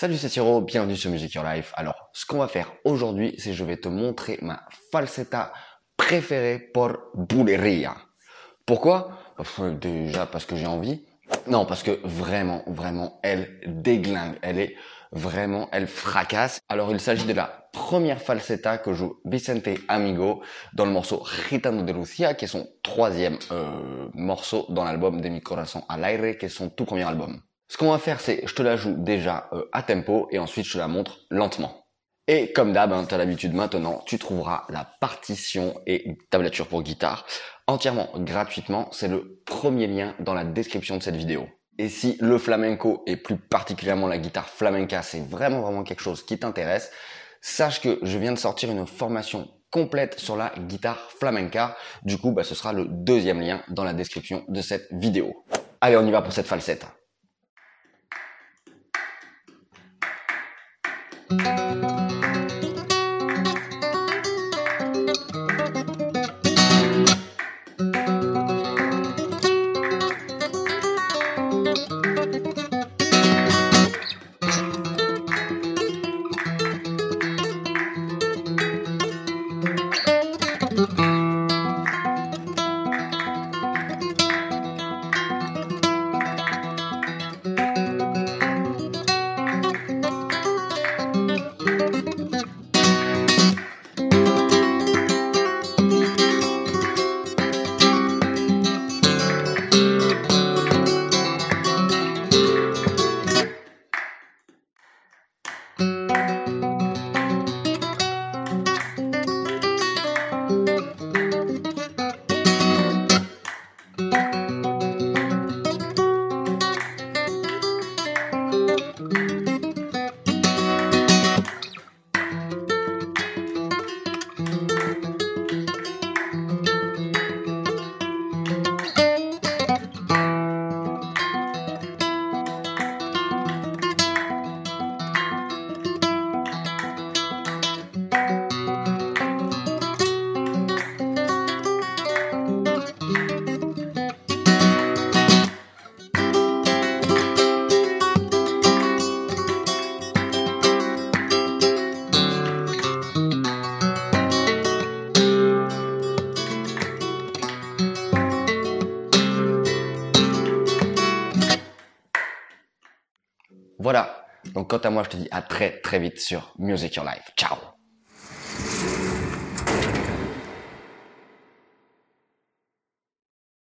Salut c'est Tiro, bienvenue sur Music Your Life. Alors, ce qu'on va faire aujourd'hui, c'est je vais te montrer ma falsetta préférée pour Buleria. Pourquoi? Déjà parce que j'ai envie. Non, parce que vraiment, vraiment, elle déglingue. Elle est vraiment, elle fracasse. Alors, il s'agit de la première falsetta que joue Vicente Amigo dans le morceau Gitano de Lucia, qui est son troisième euh, morceau dans l'album de Mi Corazón al Aire, qui est son tout premier album. Ce qu'on va faire, c'est je te la joue déjà euh, à tempo et ensuite je te la montre lentement. Et comme d'hab, hein, tu l'habitude maintenant, tu trouveras la partition et tablature pour guitare entièrement gratuitement. C'est le premier lien dans la description de cette vidéo. Et si le flamenco et plus particulièrement la guitare flamenca, c'est vraiment vraiment quelque chose qui t'intéresse, sache que je viens de sortir une formation complète sur la guitare flamenca. Du coup, bah, ce sera le deuxième lien dans la description de cette vidéo. Allez, on y va pour cette falsette. Música Música Voilà. Donc quant à moi, je te dis à très très vite sur Music Your Life. Ciao